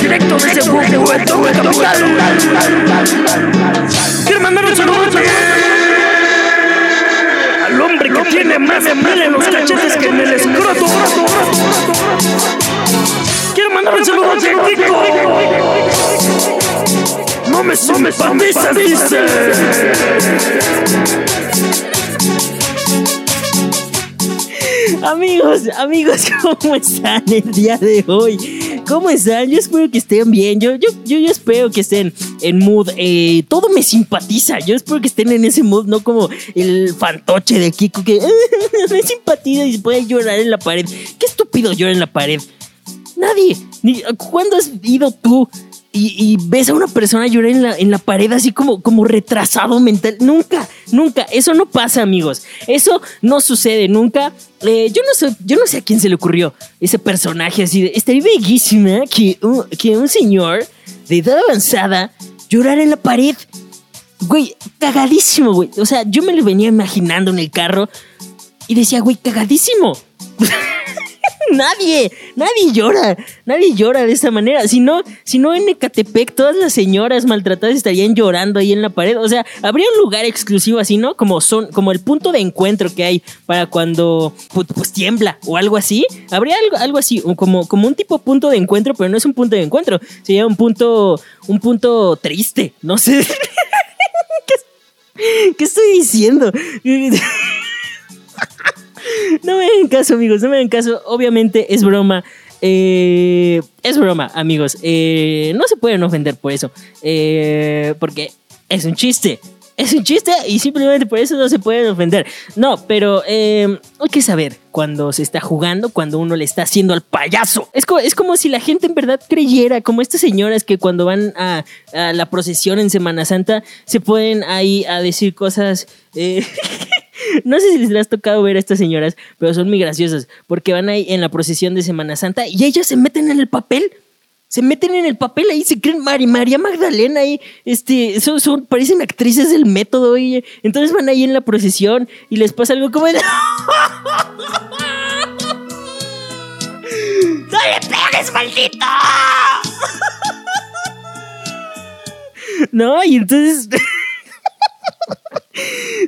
Directo desde Huehueto, capital. Quiero mandar un saludo al hombre que tiene más mil en los cachetes que en el escroto. Quiero mandar un saludo a Kiko. No me simpatizas, dice. Amigos, amigos, ¿cómo están el día de hoy? ¿Cómo están? Yo espero que estén bien. Yo, yo, yo, yo espero que estén en mood. eh, todo me simpatiza. Yo espero que estén en ese mood, no como el fantoche de Kiko que me simpatiza y se puede llorar en la pared. Qué estúpido llora en la pared. Nadie. Ni, ¿Cuándo has ido tú y, ves a una persona llorar en la, en la pared así como, como retrasado mental? Nunca, nunca. Eso no pasa, amigos. Eso no sucede nunca. Eh, yo, no sé, yo no sé a quién se le ocurrió ese personaje así de... Estaría bellísima que un, que un señor de edad avanzada llorara en la pared. Güey, cagadísimo, güey. O sea, yo me lo venía imaginando en el carro y decía, güey, cagadísimo. nadie, nadie llora, nadie llora de esta manera. Si no, si no en Ecatepec todas las señoras maltratadas estarían llorando ahí en la pared. O sea, habría un lugar exclusivo así, ¿no? Como son, como el punto de encuentro que hay para cuando pues, pues, tiembla o algo así. Habría algo, algo así, como, como un tipo punto de encuentro, pero no es un punto de encuentro. Sería un punto, un punto triste. No sé. ¿Qué, ¿Qué estoy diciendo? No me hagan caso, amigos, no me hagan caso. Obviamente es broma. Eh, es broma, amigos. Eh, no se pueden ofender por eso. Eh, porque es un chiste. Es un chiste y simplemente por eso no se pueden ofender. No, pero hay que saber cuando se está jugando, cuando uno le está haciendo al payaso. Es como, es como si la gente en verdad creyera, como estas señoras que cuando van a, a la procesión en Semana Santa se pueden ahí a decir cosas... No sé si les has tocado ver a estas señoras, pero son muy graciosas, porque van ahí en la procesión de Semana Santa y ellas se meten en el papel. Se meten en el papel ahí, se creen María Magdalena ahí, este, son, parecen actrices del método y entonces van ahí en la procesión y les pasa algo como de... ¡No le pegues, maldito! No, y entonces...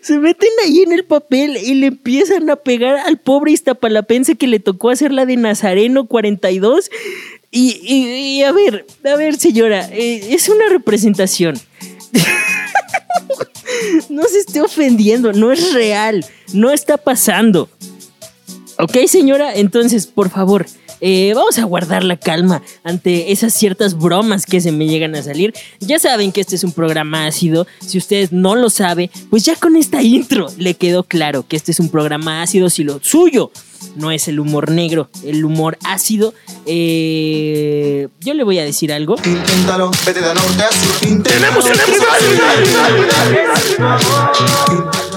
Se meten ahí en el papel y le empiezan a pegar al pobre Iztapalapense que le tocó hacer la de Nazareno 42. Y, y, a ver, a ver, señora, eh, es una representación. no se esté ofendiendo, no es real, no está pasando. Ok, señora, entonces, por favor, eh, vamos a guardar la calma ante esas ciertas bromas que se me llegan a salir. Ya saben que este es un programa ácido. Si ustedes no lo saben, pues ya con esta intro le quedó claro que este es un programa ácido. Si lo suyo no es el humor negro, el humor ácido, eh, yo le voy a decir algo. Inténtalo, vete de norte a sur. ¡Tenemos el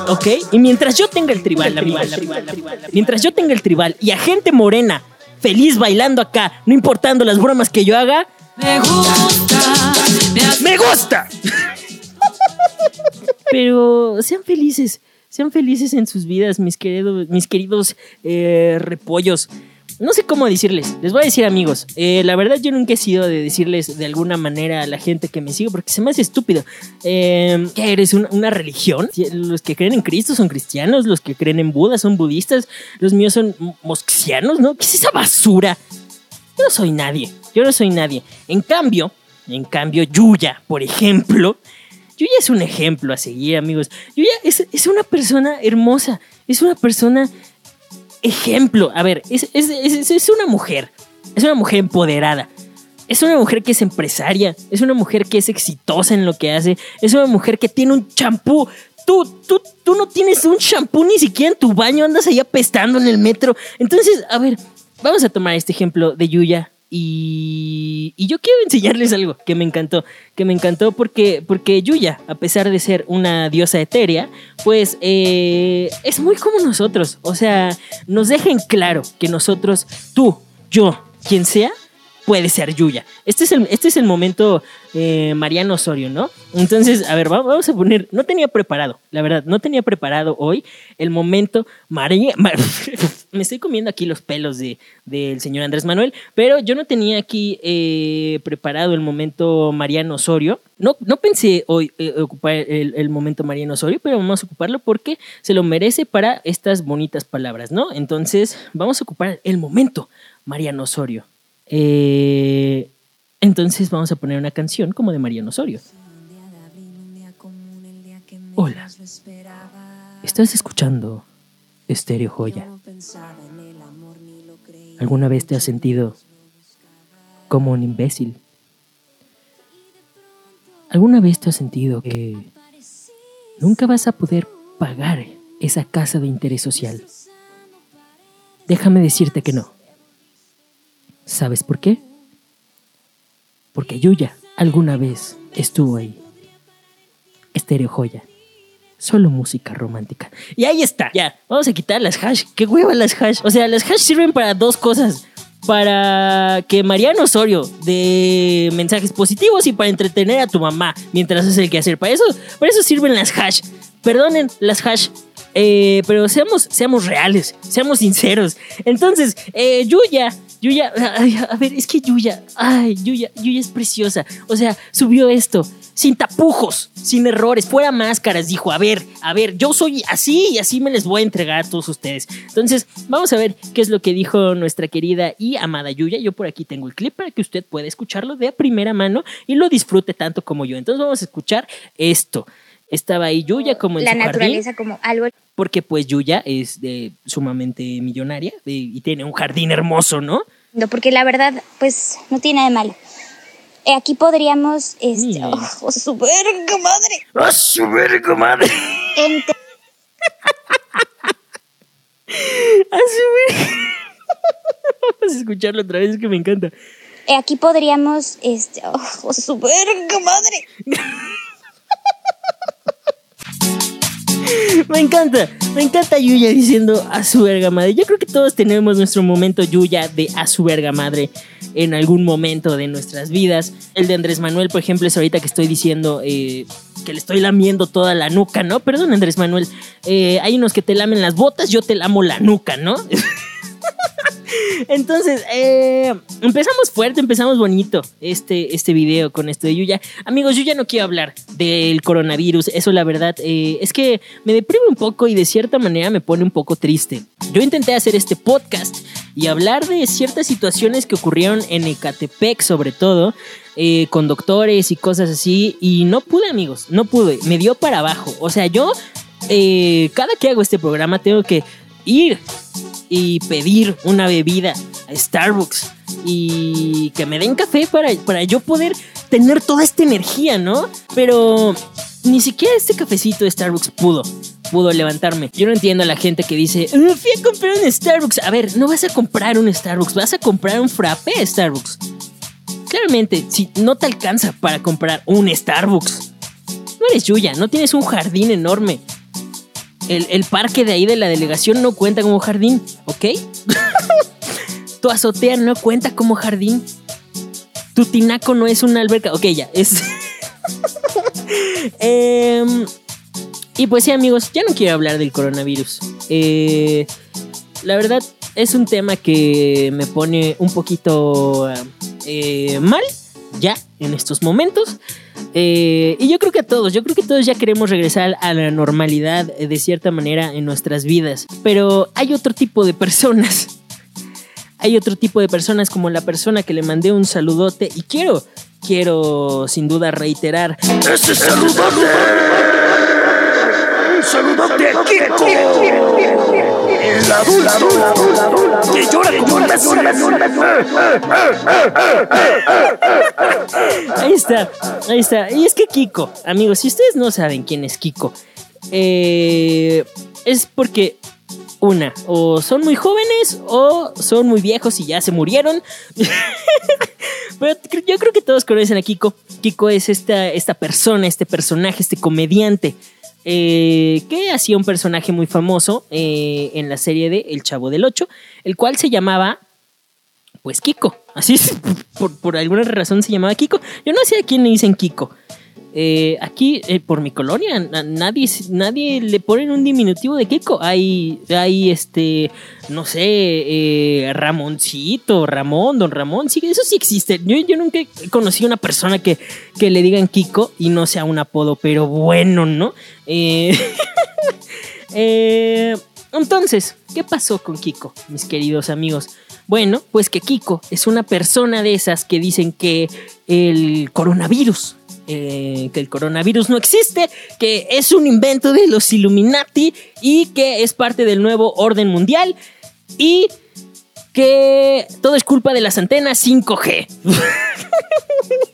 Ok, y mientras yo tenga el tribal, amigos, mientras yo tenga el tribal y a gente morena feliz bailando acá, no importando las bromas que yo haga, Me gusta, me hace ¡Me gusta! pero sean felices, sean felices en sus vidas, mis queridos, mis queridos eh, repollos. No sé cómo decirles, les voy a decir amigos, eh, la verdad yo nunca he sido de decirles de alguna manera a la gente que me sigue porque se me hace estúpido. Eh, ¿Qué eres? ¿Una, religión? Los que creen en Cristo son cristianos, los que creen en Buda son budistas, los míos son mosquianos, ¿no? ¿Qué es esa basura? Yo no soy nadie, yo no soy nadie. En cambio, en cambio, Yuya, por ejemplo, Yuya es un ejemplo a seguir, amigos. Yuya es, es una persona hermosa, es una persona ejemplo. A ver, es, es, es, es una mujer, es una mujer empoderada. Es una mujer que es empresaria, es una mujer que es exitosa en lo que hace, es una mujer que tiene un champú. Tú, tú, tú no tienes un champú ni siquiera en tu baño, andas ahí apestando en el metro. Entonces, a ver, vamos a tomar este ejemplo de Yuya. Y, y yo quiero enseñarles algo que me encantó, que me encantó porque, porque Yuya, a pesar de ser una diosa etérea, pues eh, es muy como nosotros. O sea, nos dejen claro que nosotros, tú, yo, quien sea, puede ser Yuya. Este es el, este es el momento eh, Mariano Osorio, ¿no? Entonces, a ver, va- vamos a poner, no tenía preparado, la verdad, no tenía preparado hoy el momento María... me estoy comiendo aquí los pelos de, del señor Andrés Manuel, pero yo no tenía aquí eh, preparado el momento Mariano Osorio. No, no pensé hoy eh, ocupar el, el momento Mariano Osorio, pero vamos a ocuparlo porque se lo merece para estas bonitas palabras, ¿no? Entonces, vamos a ocupar el momento Mariano Osorio. Eh, entonces vamos a poner una canción como de Mariano Osorio. Hola. Estás escuchando Estéreo Joya. ¿Alguna vez te has sentido como un imbécil? ¿Alguna vez te has sentido que nunca vas a poder pagar esa casa de interés social? Déjame decirte que no. ¿Sabes por qué? Porque Yuya alguna vez estuvo ahí. Estéreo Joya. Solo música romántica. Y ahí está. Ya, vamos a quitar las hash. Qué hueva las hash. O sea, las hash sirven para dos cosas. Para que Mariano Osorio de mensajes positivos y para entretener a tu mamá mientras hace el quehacer. Para eso, para eso sirven las hash. Perdonen las hash. Eh, pero seamos, seamos reales, seamos sinceros. Entonces, eh, Yuya, Yuya, ay, a ver, es que Yuya, ay, Yuya, Yuya es preciosa. O sea, subió esto sin tapujos, sin errores, fuera máscaras. Dijo, a ver, a ver, yo soy así y así me les voy a entregar a todos ustedes. Entonces, vamos a ver qué es lo que dijo nuestra querida y amada Yuya. Yo por aquí tengo el clip para que usted pueda escucharlo de primera mano y lo disfrute tanto como yo. Entonces, vamos a escuchar esto. Estaba ahí Yuya como en la su jardín naturaleza como algo porque pues Yuya es de, sumamente millonaria de- y tiene un jardín hermoso, ¿no? lindo, porque la verdad, pues, no tiene nada de malo. Eh, aquí podríamos, este, oh, su verga madre, ¡A su verga, madre! Ente- Así, güey. Vamos a escucharlo otra vez, es que me encanta. eh, aquí podríamos, este, oh, su verga madre. Me encanta, me encanta Yuya diciendo a su verga madre. Yo creo que todos tenemos nuestro momento Yuya de a su verga madre en algún momento de nuestras vidas. El de Andrés Manuel, por ejemplo, es ahorita que estoy diciendo eh, que le estoy lamiendo toda la nuca, ¿no? Perdón, Andrés Manuel. eh, hay unos que te lamen las botas, yo te lamo la nuca, ¿no? Entonces, eh, empezamos fuerte, empezamos bonito este, este video con esto de Yuya. Amigos, yo ya no quiero hablar del coronavirus. Eso, la verdad, eh, es que me deprime un poco y de cierta manera me pone un poco triste. Yo intenté hacer este podcast y hablar de ciertas situaciones que ocurrieron en Ecatepec, sobre todo, eh, con doctores y cosas así. Y no pude, amigos, no pude. Me dio para abajo. O sea, yo, cada que hago este programa, tengo que ir y pedir una bebida a Starbucks y que me den café para, para yo poder tener toda esta energía, ¿no? Pero ni siquiera este cafecito de Starbucks pudo. Pudo levantarme. Yo no entiendo a la gente que dice, "Me fui a comprar un Starbucks. A ver, no vas a comprar un Starbucks, vas a comprar un frappé Starbucks. Claramente, si no te alcanza para comprar un Starbucks, no eres Yuya, no tienes un jardín enorme. El, el parque de ahí de la delegación no cuenta como jardín, ¿ok? tu azotea no cuenta como jardín. Tu tinaco no es una alberca. Ok, ya, es. Em, y pues sí, amigos, ya no quiero hablar del coronavirus. Eh, la verdad, es un tema que me pone un poquito eh, mal ya en estos momentos. Eh, y yo creo que a todos, yo creo que todos ya queremos regresar a la normalidad eh, de cierta manera en nuestras vidas. Pero hay otro tipo de personas. Hay otro tipo de personas como la persona que le mandé un saludote y quiero, quiero sin duda reiterar. ¡Ese saludote! ¡Un saludote a Kiko! El adulto que llora Ahí está, ahí está. Y es que Kiko, amigos, si ustedes no saben quién es Kiko, eh, es porque una, o son muy jóvenes o son muy viejos y ya se murieron. Pero yo creo que todos conocen a Kiko. Kiko es esta, esta persona, este personaje, este comediante. Eh, que hacía un personaje muy famoso eh, en la serie de El Chavo del Ocho, el cual se llamaba pues Kiko. Así por, por alguna razón se llamaba Kiko. Yo no sé a quién le dicen Kiko. Eh, aquí, eh, por mi colonia, na- nadie, nadie le ponen un diminutivo de Kiko. Hay, hay este, no sé, eh, Ramoncito, Ramón, Don Ramón. Sí, eso sí existe. Yo, yo nunca he conocido una persona que, que le digan Kiko y no sea un apodo, pero bueno, ¿no? Entonces, ¿qué pasó con Kiko, mis queridos amigos? Bueno, pues que Kiko es una persona de esas que dicen que el coronavirus, eh, que el coronavirus no existe, que es un invento de los Illuminati y que es parte del nuevo orden mundial y que todo es culpa de las antenas 5G.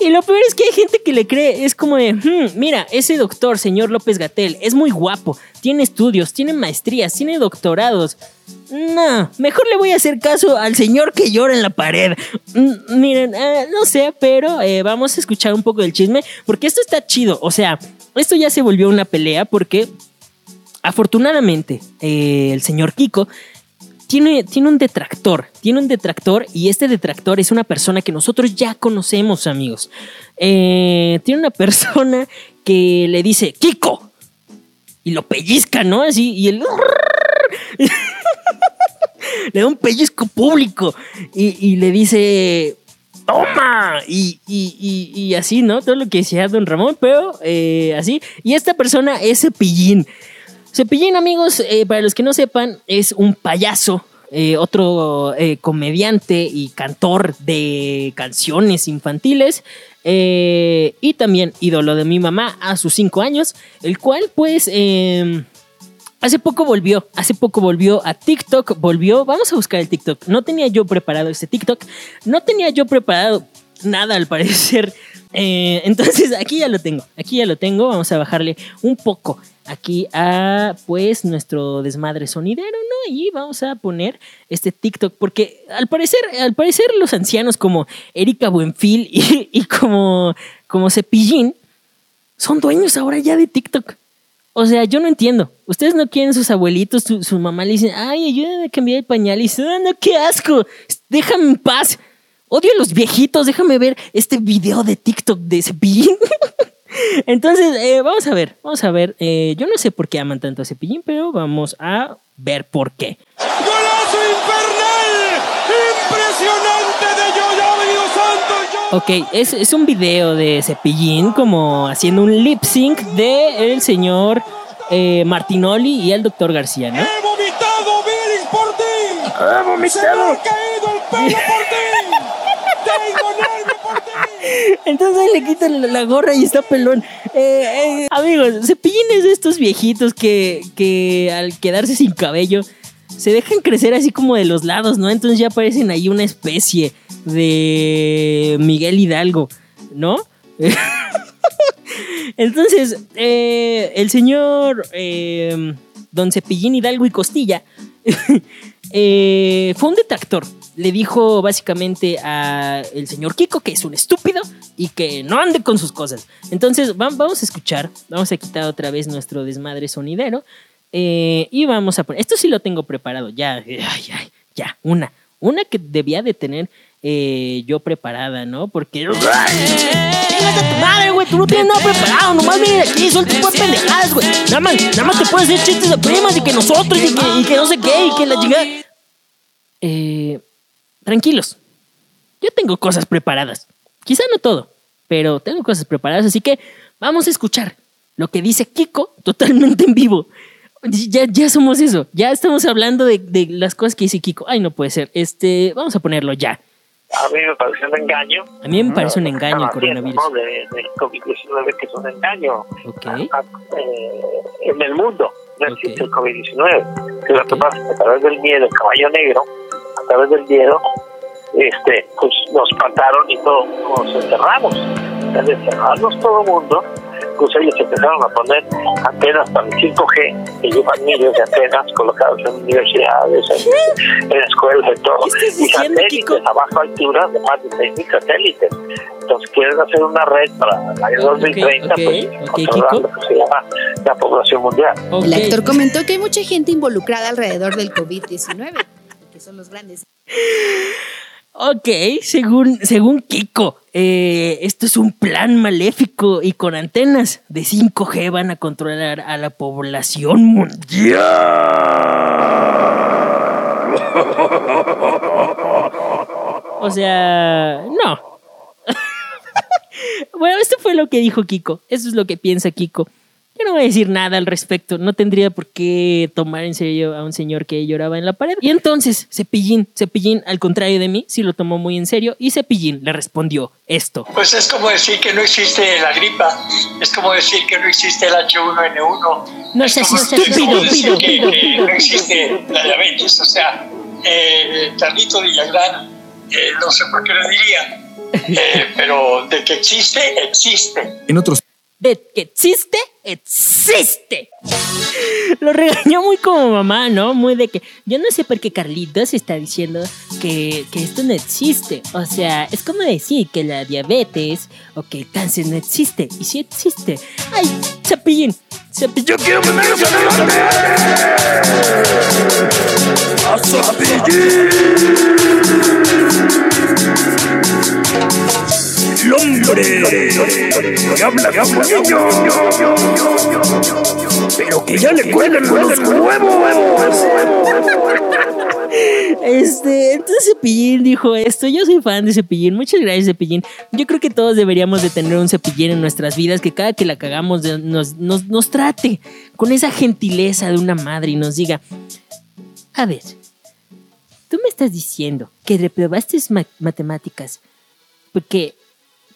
Y lo peor es que hay gente que le cree, es como de, "Hmm, mira, ese doctor, señor López Gatel, es muy guapo, tiene estudios, tiene maestrías, tiene doctorados. No, mejor le voy a hacer caso al señor que llora en la pared. Mm, miren, eh, no sé, pero eh, vamos a escuchar un poco del chisme, porque esto está chido, o sea, esto ya se volvió una pelea porque afortunadamente eh, el señor Kiko tiene, tiene un detractor, tiene un detractor y este detractor es una persona que nosotros ya conocemos, amigos. Eh, tiene una persona que le dice, Kiko, y lo pellizca, ¿no? Así, y él... le da un pellizco público y, le dice, toma, y- y así, ¿no? Todo lo que decía don Ramón, pero eh, así. Y esta persona es Cepillín. Cepillín, amigos, eh, para los que no sepan, es un payaso, eh, otro eh, comediante y cantor de canciones infantiles. y también ídolo de mi mamá a sus cinco años, el cual pues eh, hace poco volvió, hace poco volvió a TikTok, volvió, vamos a buscar el TikTok, no tenía yo preparado este TikTok, no tenía yo preparado nada al parecer, entonces aquí ya lo tengo, aquí ya lo tengo, vamos a bajarle un poco aquí a pues nuestro desmadre sonidero, ¿no? Y vamos a poner este TikTok porque al parecer, al parecer los ancianos como Erika Buenfil y, como, como Cepillín son dueños ahora ya de TikTok. O sea, yo no entiendo. Ustedes no quieren sus abuelitos, su, su mamá le dicen, ay, ayúdame a cambiar el pañal. Y dicen, ah, no, qué asco, déjame en paz. Odio a los viejitos, déjame ver este video de TikTok de Cepillín. Entonces, eh, vamos a ver, vamos a ver. Eh, yo no sé por qué aman tanto a Cepillín, pero vamos a ver por qué. ¡Golazo infernal! ¡Impresionante de Yoyo Santos! Yo- Ok, es, es un video de Cepillín como haciendo un lip sync de el señor eh, Martinoli y el doctor García, ¿no? ¡He vomitado bilis por ti! ¡He ¡Se me ha vomitado! caído el pelo por ti! ¡Tengo! Entonces le quitan la, gorra y está pelón. Eh, eh, amigos, Cepillín es de estos viejitos que, que al quedarse sin cabello se dejan crecer así como de los lados, ¿no? Entonces ya parecen ahí una especie de Miguel Hidalgo, ¿no? Entonces, eh, el señor eh, Don Cepillín Hidalgo y Costilla eh, fue un detractor. Le dijo básicamente a el señor Kiko que es un estúpido y que no ande con sus cosas. Entonces, va- vamos a escuchar, vamos a quitar otra vez nuestro desmadre sonidero eh, y vamos a poner. Esto sí lo tengo preparado, ya, ay, ya, una. Una que debía de tener eh, yo preparada, ¿no? Porque. ¡Chingas a tu madre, güey! Tú no tienes nada preparado, nomás viene aquí, son tipo de pendejadas, güey. Nada más, nada más te puedes hacer chistes de primas y que nosotros y que, y que no sé qué y que la chingada. Eh, tranquilos. Yo tengo cosas preparadas. Quizá no todo, pero tengo cosas preparadas, así que vamos a escuchar lo que dice Kiko totalmente en vivo. Ya, ya somos eso, ya estamos hablando de, de las cosas que dice Kiko. Ay, no puede ser. Este, vamos a ponerlo ya. A mí me parece un engaño. A mí me parece un engaño el coronavirus. ¿no? De, del COVID-19, que es un engaño. Ok. Ah, eh, en el mundo no existe el COVID-19. Que Lo que pasa es que a través del miedo, el caballo negro, través del miedo, este, pues nos mataron y todos nos encerramos. Al encerrarnos todo el mundo, pues ellos empezaron a poner antenas para el 5G, que llevan miles de antenas colocadas en universidades, en, en escuelas, en todo. ¿Qué estás Y satélites a baja altura de más de 6.000 satélites. Entonces quieren hacer una red para el año 2030, ok, pues, ok, controlar Kiko. lo que se llama la población mundial. El actor comentó que hay mucha gente involucrada alrededor del COVID-19, son los grandes. Ok, según, según Kiko. eh, esto es un plan maléfico y con antenas de 5G van a controlar a la población mundial. O sea, no. bueno, esto fue lo que dijo Kiko. Eso es lo que piensa Kiko. Yo no voy a decir nada al respecto. No tendría por qué tomar en serio a un señor que lloraba en la pared. Y entonces, Cepillín, Cepillín, al contrario de mí, sí lo tomó muy en serio. Y Cepillín le respondió esto. Pues es como decir que no existe la gripa, es como decir que no existe el H1N1. No seas como estúpido, pido, pido, que pido, no existe la diabetes. O sea, eh, Carlito Villagrán, eh, no sé por qué lo diría, eh, pero de que existe, existe. En otros De que existe, existe. Lo regañó muy como mamá, ¿no? Muy de que yo no sé por qué Carlitos está diciendo que, que esto no existe. O sea, es como decir que la diabetes o que el cáncer no existe. Y sí existe. Ay, Cepillín. Cepillín. Yo quiero mandar el hombre que habla como niño, pero que ya le cuelgan los huevos. Este, entonces Cepillín dijo esto. Yo soy fan de Cepillín. Muchas gracias, Cepillín. Yo creo que todos deberíamos de tener un Cepillín en nuestras vidas que cada que la cagamos nos, nos, trate con esa gentileza de una madre y nos diga, a ver, tú me estás diciendo que reprobaste ma- matemáticas porque,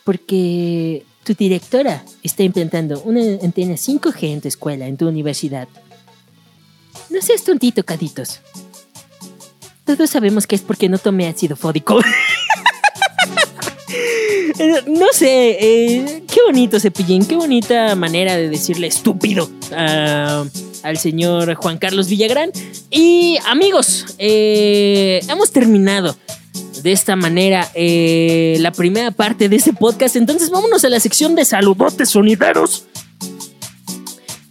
porque tu directora está implantando una antena 5G en tu escuela, en tu universidad. No seas tontito, Caditos. Todos sabemos que es porque no tomé ácido fódico. No sé, eh, qué bonito cepillín, qué bonita manera de decirle estúpido a- al señor Juan Carlos Villagrán. Y amigos, eh, hemos terminado de esta manera eh, la primera parte de este podcast. Entonces vámonos a la sección de saludotes sonideros.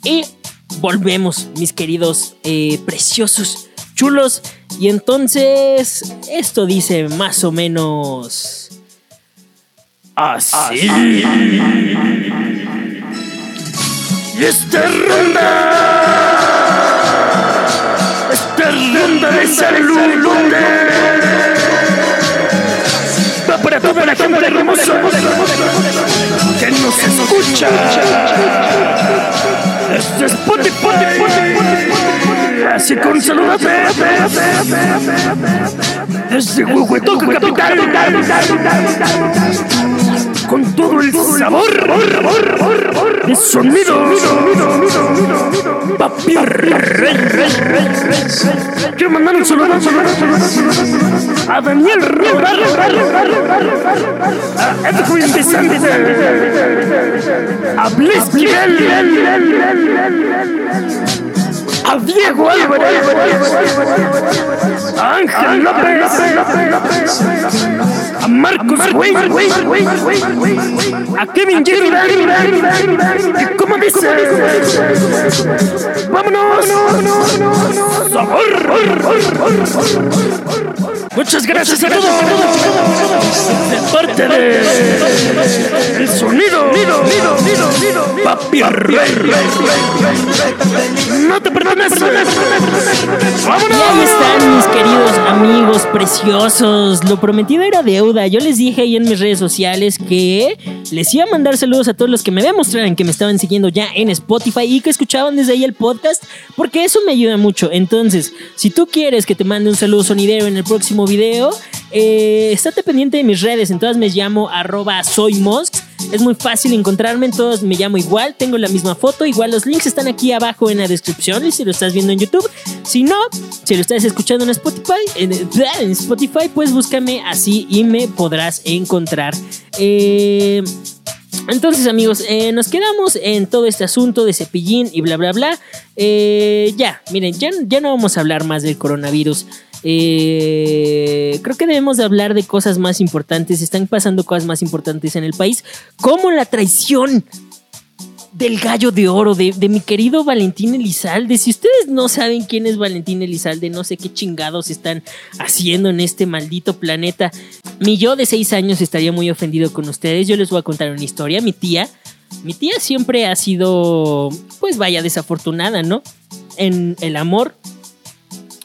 Y volvemos, mis queridos eh, preciosos, chulos. Y entonces esto dice más o menos... Así. Y esta ronda, esta ronda de saludos va para toda la gente hermosa que nos escucha desde Spotify. Así con saludos desde Huehuetoca Capital con todo el sabor de sonido. Papi. Quiero mandar un saludo a Daniel Rivera, a Edwin Vicente, a a Diego Álvarez, a Ángel López, a Marcos a Kevin y como dice, vámonos. Muchas gracias a todos de parte de el sonido Papi Rey. No te perdones. Vámonos. ahí están mis queridos amigos preciosos. Lo prometido era deuda. Yo les dije ahí en mis redes sociales que les iba a mandar saludos a todos los que me demostraran que me estaban siguiendo ya en Spotify y que escuchaban desde ahí el podcast, porque eso me ayuda mucho. Entonces, si tú quieres que te mande un saludo sonidero en el próximo video, eh, estate pendiente de mis redes. En todas me llamo arroba soymosks. Es muy fácil encontrarme, en todos me llamo igual, tengo la misma foto, igual los links están aquí abajo en la descripción y si lo estás viendo en YouTube. Si no, si lo estás escuchando en Spotify, en, en Spotify, pues búscame así y me podrás encontrar. Eh, entonces, amigos, eh, nos quedamos en todo este asunto de cepillín y bla, bla, bla. Eh, ya, miren, ya, ya no vamos a hablar más del coronavirus. Eh, creo que debemos de hablar de cosas más importantes. Están pasando cosas más importantes en el país, como la traición del gallo de oro, de, de mi querido Valentín Elizalde. Si ustedes no saben quién es Valentín Elizalde, no sé qué chingados están haciendo en este maldito planeta. Mi yo de seis años estaría muy ofendido con ustedes. Yo les voy a contar una historia. Mi tía, mi tía siempre ha sido, pues vaya, desafortunada, ¿no? En el amor.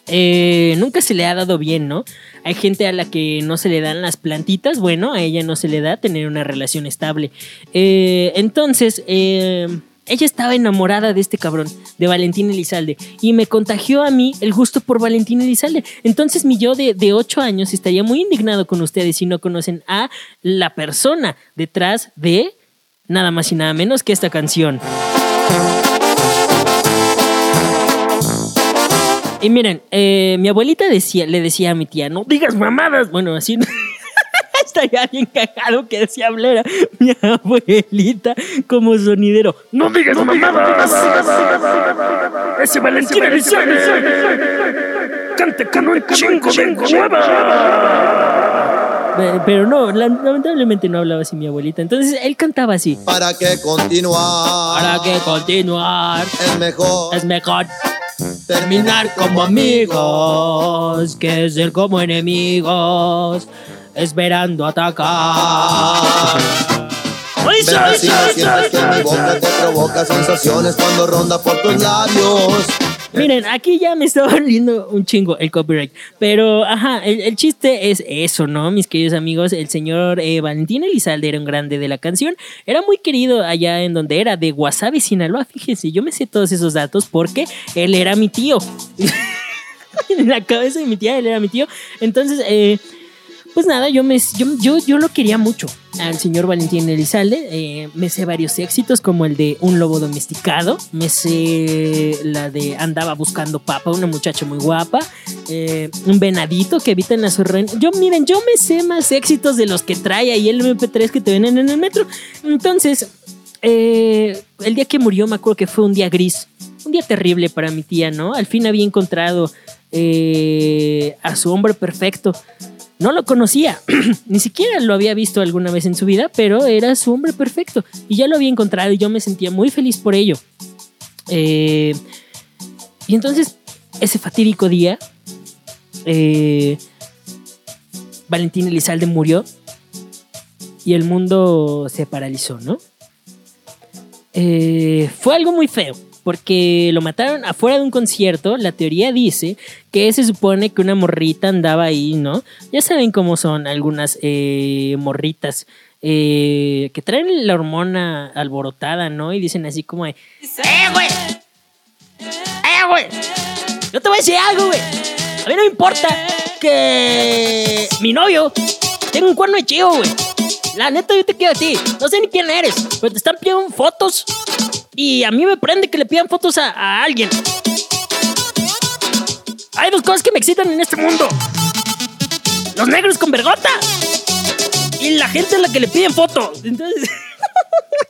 Eh, nunca se le ha dado bien, ¿no? Hay gente a la que no se le dan las plantitas, bueno, a ella no se le da tener una relación estable. Eh, entonces, eh, ella estaba enamorada de este cabrón, de Valentín Elizalde, y me contagió a mí el gusto por Valentín Elizalde. Entonces, mi yo de, de 8 años estaría muy indignado con ustedes si no conocen a la persona detrás de nada más y nada menos que esta canción. Y miren, eh, mi abuelita decía, le decía a mi tía, no digas mamadas. Bueno, así estaría bien cagado que decía hablera mi abuelita como sonidero. No digas mamadas. Ese Valentín Elizalde canta con un chingo de hueva. Pero no, la- lamentablemente no hablaba así mi abuelita. Entonces él cantaba así. ¿Para qué continuar? Para que continuar Es mejor es mejor terminar como amigos que ser como enemigos, esperando atacar. Ven si no sientes que mi boca te provoca sensaciones cuando ronda por tus labios. Miren, aquí ya me estaba oliendo un chingo el copyright. Pero, ajá, el, chiste es eso, ¿no? Mis queridos amigos, el señor eh, Valentín Elizalde era un grande de la canción. Era muy querido allá en donde era, de Guasave, Sinaloa. Fíjense, yo me sé todos esos datos porque él era mi tío. en la cabeza de mi tía, él era mi tío. Entonces, eh, pues nada, yo, me, yo, yo, yo lo quería mucho al señor Valentín Elizalde. Eh, me sé varios éxitos como el de Un lobo domesticado. Me sé la de Andaba buscando papa, una muchacha muy guapa. Eh, un venadito que habita en la sorren. Yo, miren, yo me sé más éxitos de los que trae ahí el MP3 que te venden en el metro. Entonces, eh, el día que murió me acuerdo que fue un día gris. Un día terrible para mi tía, ¿no? Al fin había encontrado eh, a su hombre perfecto. No lo conocía, ni siquiera lo había visto alguna vez en su vida, pero era su hombre perfecto y ya lo había encontrado y yo me sentía muy feliz por ello. Eh, y entonces, ese fatídico día, eh, Valentín Elizalde murió y el mundo se paralizó, ¿no? Eh, fue algo muy feo. Porque lo mataron afuera de un concierto. La teoría dice que se supone que una morrita andaba ahí, ¿no? Ya saben cómo son algunas eh, morritas eh, que traen la hormona alborotada, ¿no? Y dicen así como de, ¡Eh, güey! ¡Eh, güey! Yo te voy a decir algo, güey. A mí no me importa que mi novio tenga un cuerno de chivo, güey. La neta, yo te quiero a ti. No sé ni quién eres, pero te están pidiendo fotos. Y a mí me prende que le pidan fotos a, alguien. Hay dos cosas que me excitan en este mundo. Los negros con vergota. Y la gente a la que le piden foto. Entonces...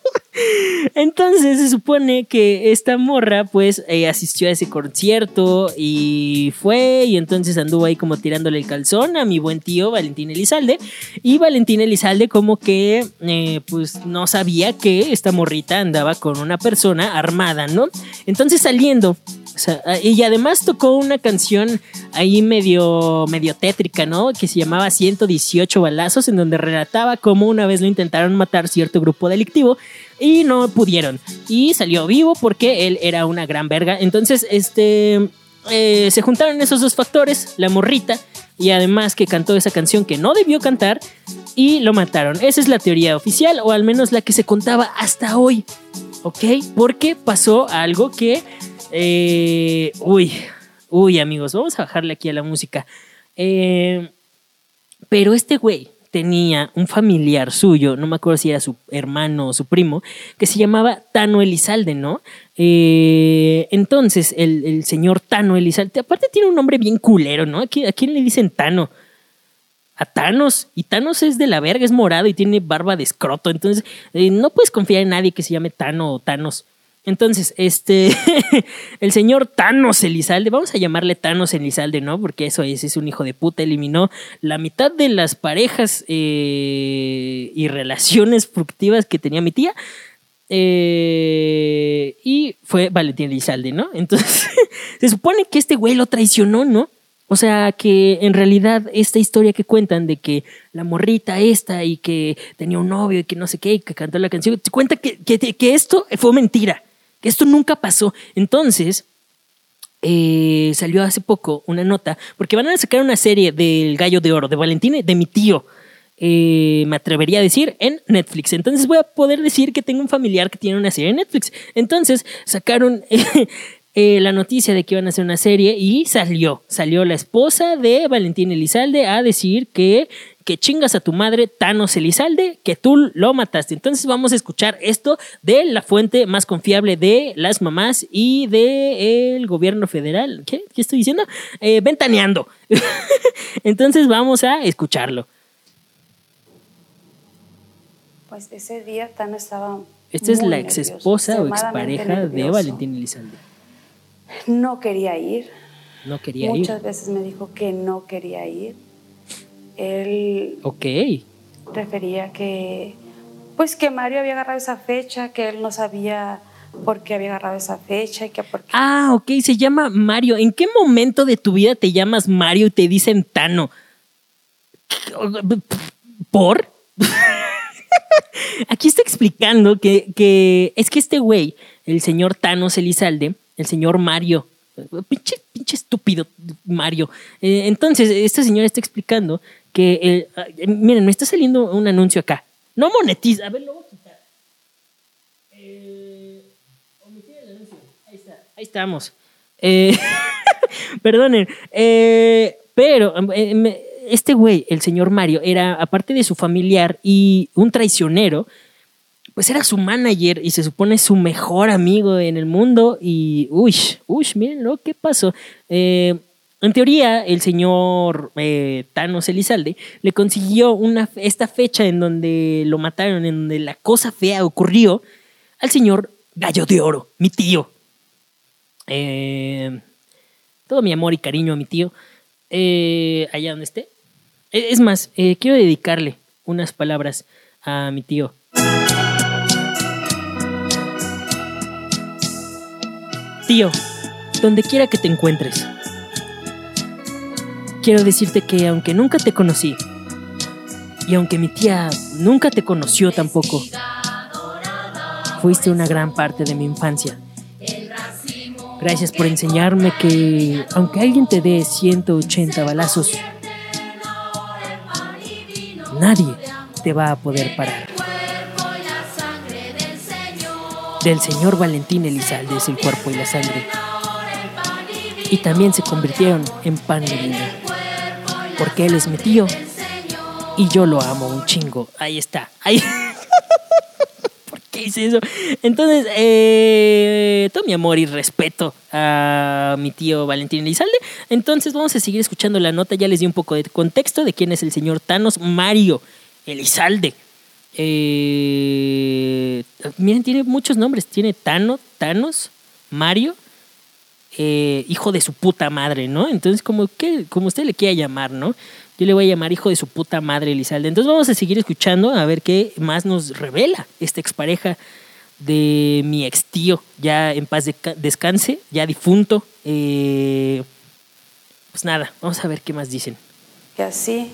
Entonces se supone que esta morra pues eh, asistió a ese concierto y fue y entonces anduvo ahí como tirándole el calzón a mi buen tío Valentín Elizalde y Valentín Elizalde como que eh, pues no sabía que esta morrita andaba con una persona armada, ¿no? Entonces saliendo sea, y además tocó una canción ahí medio, medio tétrica, ¿no? Que se llamaba 118 balazos, en donde relataba cómo una vez lo intentaron matar cierto grupo delictivo y no pudieron. Y salió vivo porque él era una gran verga. Entonces, este. eh, se juntaron esos dos factores, la morrita y además que cantó esa canción que no debió cantar y lo mataron. Esa es la teoría oficial o al menos la que se contaba hasta hoy. ¿Ok? Porque pasó algo que... eh, uy, uy amigos, vamos a bajarle aquí a la música. Eh, pero este güey tenía un familiar suyo, no me acuerdo si era su hermano o su primo, que se llamaba Tano Elizalde, ¿no? Eh, entonces, el, señor Tano Elizalde, aparte tiene un nombre bien culero, ¿no? ¿A quién, a le dicen Tano? A Thanos. Y Thanos es de la verga, es morado y tiene barba de escroto. Entonces, no puedes confiar en nadie que se llame Tano o Thanos. Entonces, este, el señor Thanos Elizalde, vamos a llamarle Thanos Elizalde, ¿no? Porque eso es, es un hijo de puta, eliminó la mitad de las parejas eh, y relaciones fructivas que tenía mi tía. Eh, y fue Valentín Elizalde, ¿no? Entonces, se supone que este güey lo traicionó, ¿no? O sea, que en realidad esta historia que cuentan de que la morrita esta y que tenía un novio y que no sé qué y que cantó la canción, te cuenta que, que, que esto fue mentira, esto nunca pasó. Entonces, eh, salió hace poco una nota, porque van a sacar una serie del Gallo de Oro, de Valentín, de mi tío, eh, me atrevería a decir, en Netflix. Entonces voy a poder decir que tengo un familiar que tiene una serie en Netflix. Entonces sacaron eh, la noticia de que iban a hacer una serie y salió, salió la esposa de Valentín Elizalde a decir que que chingas a tu madre Thanos Elizalde, que tú lo mataste. Entonces vamos a escuchar esto de la fuente más confiable de las mamás y del gobierno federal. ¿Qué? ¿Qué estoy diciendo? Eh, ventaneando. Entonces vamos a escucharlo. Pues ese día Thanos estaba. Esta es la ex esposa o expareja de. Valentín Elizalde. No quería ir. No quería ir. Muchas veces me dijo que no quería ir. Él Ok. refería que, pues que Mario había agarrado esa fecha, que él no sabía por qué había agarrado esa fecha y que por qué. Ah, ok, se llama Mario. ¿En qué momento de tu vida te llamas Mario y te dicen Tano? ¿Por? Aquí está explicando que, que es que este güey, el señor Thanos Elizalde, el señor Mario, pinche, pinche estúpido Mario. Eh, entonces, esta señora está explicando que, eh, ah, miren, me está saliendo un anuncio acá. No monetiza. A ver, lo voy a quitar. Eh, el anuncio. Ahí está. Ahí estamos. Eh, perdonen. Eh, pero eh, este güey, el señor Mario, era, aparte de su familiar y un traicionero, pues era su manager y se supone su mejor amigo en el mundo. Y, uy, uy, miren lo que pasó. Eh, en teoría, el señor eh, Thanos Elizalde le consiguió una, esta fecha en donde lo mataron, en donde la cosa fea ocurrió, al señor Gallo de Oro, mi tío. Eh, todo mi amor y cariño a mi tío, eh, allá donde esté. Eh, Es más, eh, quiero dedicarle unas palabras a mi tío. Tío, donde quiera que te encuentres, quiero decirte que aunque nunca te conocí, y aunque mi tía nunca te conoció tampoco, fuiste una gran parte de mi infancia. Gracias por enseñarme que aunque alguien te dé 180 balazos, nadie te va a poder parar. Del señor Valentín Elizalde es el cuerpo y la sangre. Y también se convirtieron en pan de vino. Porque él es mi tío y yo lo amo un chingo. Ahí está. ¿Por qué hice eso? Entonces, eh, todo mi amor y respeto a mi tío Valentín Elizalde. Entonces, vamos a seguir escuchando la nota. Ya les di un poco de contexto de quién es el señor Thanos Mario Elizalde. Eh, miren, tiene muchos nombres. Tiene Thanos, Mario, eh, hijo de su puta madre, ¿no? Entonces, como, como usted le quiera llamar, ¿no? Yo le voy a llamar hijo de su puta madre, Elizalde. Entonces vamos a seguir escuchando a ver qué más nos revela esta expareja de mi ex tío, ya en paz deca- descanse, ya difunto. Eh, pues nada, vamos a ver qué más dicen. Y así,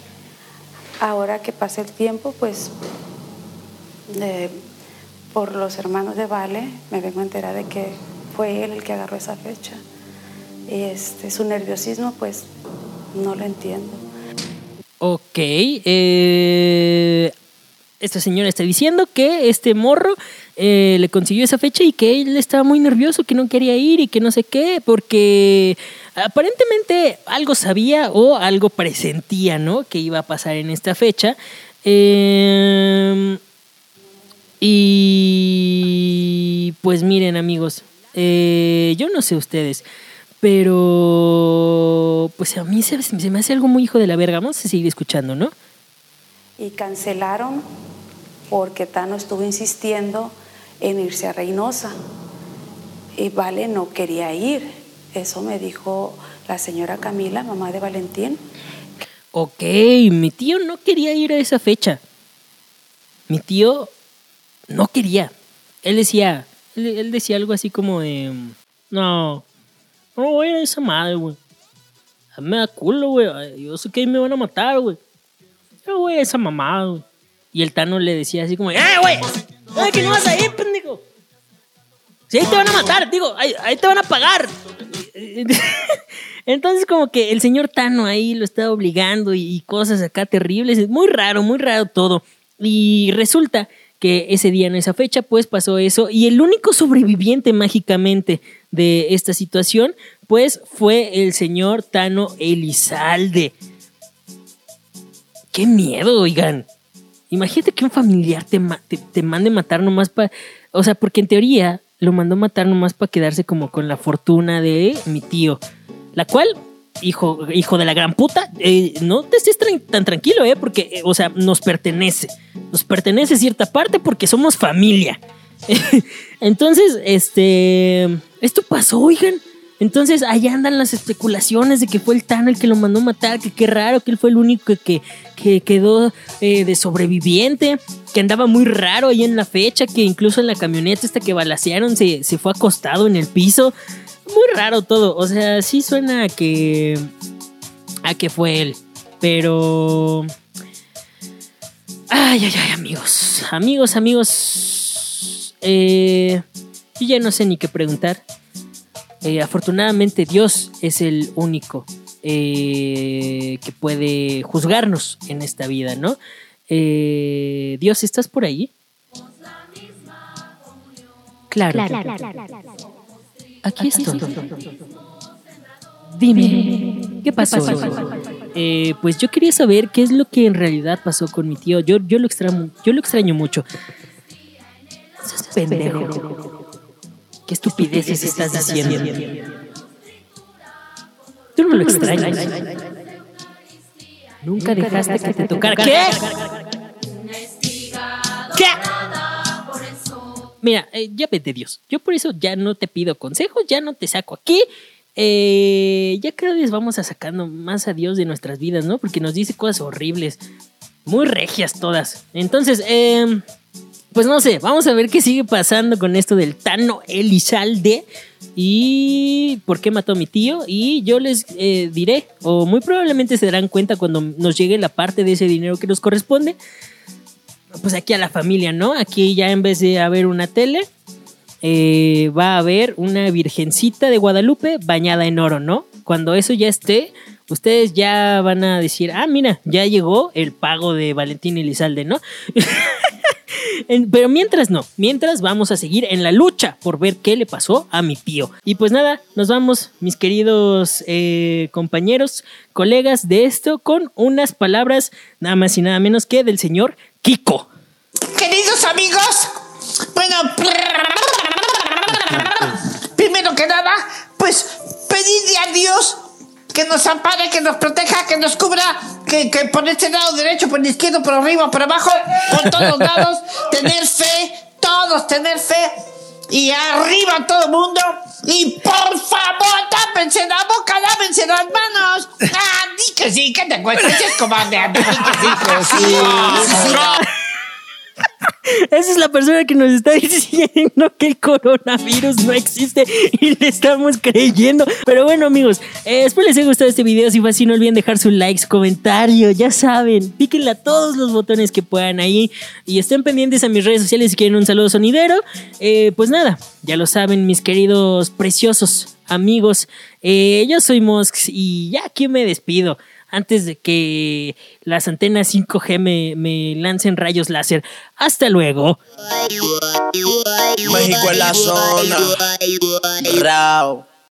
ahora que pasa el tiempo, pues por los hermanos de Vale me vengo a enterar de que fue él el que agarró esa fecha. Este, su nerviosismo, pues no lo entiendo. Ok, eh, esta señora está diciendo que este morro eh, le consiguió esa fecha y que él estaba muy nervioso, que no quería ir y que no sé qué, porque aparentemente algo sabía o algo presentía, ¿no? Que iba a pasar en esta fecha. Eh, y pues miren amigos, eh, yo no sé ustedes, pero pues a mí se, se me hace algo muy hijo de la verga. Vamos a seguir escuchando, ¿no? Y cancelaron porque Tano estuvo insistiendo en irse a Reynosa. Y Vale no quería ir. Eso me dijo la señora Camila, mamá de Valentín. Ok, mi tío no quería ir a esa fecha. Mi tío no quería. él decía, él, él decía algo así como de, no, esa madre, güey. Me da culo, güey. Yo sé que ahí me van a matar, güey. Voy a esa mamada, güey. Y el Tano le decía así como, ¡eh, güey! ¡Eh, que no vas a ir, pendejo! Si ahí te van a matar, digo, ahí, te van a pagar. Entonces como que el señor Tano ahí lo estaba obligando y cosas acá terribles. Es muy raro, muy raro todo. Y resulta que ese día en esa fecha pues pasó eso y el único sobreviviente mágicamente de esta situación pues fue el señor Tano Elizalde. Qué miedo, oigan. Imagínate que un familiar te, te, te mande matar nomás para... O sea, porque en teoría lo mandó matar nomás para quedarse como con la fortuna de mi tío. La cual, hijo, hijo de la gran puta, eh, no te estés tan tranquilo, ¿eh? Porque, eh, o sea, nos pertenece. Nos pertenece cierta parte porque somos familia. Entonces, este... Esto pasó, oigan. Entonces, ahí andan las especulaciones de que fue el Tano el que lo mandó matar, que qué raro, que él fue el único que, que, que quedó eh, de sobreviviente, que andaba muy raro ahí en la fecha, que incluso en la camioneta esta que balacearon se, se fue acostado en el piso. Muy raro todo, o sea, sí suena a que, a que fue él, pero... Ay, ay, ay, amigos, amigos, amigos. Eh, yo ya no sé ni qué preguntar. Eh, afortunadamente Dios es el único eh, que puede juzgarnos en esta vida, ¿no? Eh, Dios, ¿estás por ahí? Claro. Aquí estoy. Dime, ¿qué pasó? Eh, pues yo quería saber qué es lo que en realidad pasó con mi tío. Yo, yo, lo, extraño, yo lo extraño mucho. Sos pendejo. ¿Qué estupideces estás diciendo? Tú no lo extrañas. Nunca dejaste que te tocara. ¿Qué? ¿Qué? Mira, eh, ya vete Dios. Yo por eso ya no te pido consejos, ya no te saco aquí. Eh, ya cada vez vamos a sacando más a Dios de nuestras vidas, ¿no? Porque nos dice cosas horribles. Muy regias todas. Entonces, eh, pues no sé, vamos a ver qué sigue pasando con esto del Tano Elizalde y por qué mató a mi tío. Y yo les eh, diré, o muy probablemente se darán cuenta cuando nos llegue la parte de ese dinero que nos corresponde. Pues aquí a la familia, ¿no? Aquí ya en vez de haber una tele, eh, va a haber una virgencita de Guadalupe bañada en oro, ¿no? Cuando eso ya esté, ustedes ya van a decir, ah, mira, ya llegó el pago de Valentín Elizalde, ¿no? Pero mientras no, mientras vamos a seguir en la lucha por ver qué le pasó a mi tío. Y pues nada, nos vamos, mis queridos eh, compañeros, colegas de esto, con unas palabras nada más y nada menos que del señor Kiko. Queridos amigos, bueno, primero que nada, pues pedirle a Dios que nos ampare, que nos proteja, que nos cubra, que, que por este lado derecho, por el izquierdo, por arriba, por abajo, por todos lados, tener fe, todos tener fe. Y arriba todo el mundo. Y por favor, tápense la boca, lávense las manos. Ah, di que sí, que te cuesta, es cobarde. Di que sí, que sí. Esa es la persona que nos está diciendo que el coronavirus no existe y le estamos creyendo. Pero bueno, amigos, eh, espero les haya gustado este video. Si fue así, no olviden dejar su like, su comentario. Ya saben, píquenle a todos los botones que puedan ahí y estén pendientes a mis redes sociales si quieren un saludo sonidero. Eh, pues nada, ya lo saben, mis queridos preciosos amigos. Eh, yo soy Mosx y ya aquí me despido antes de que las antenas 5G me, me lancen rayos láser. Hasta luego. México en la zona. Rao.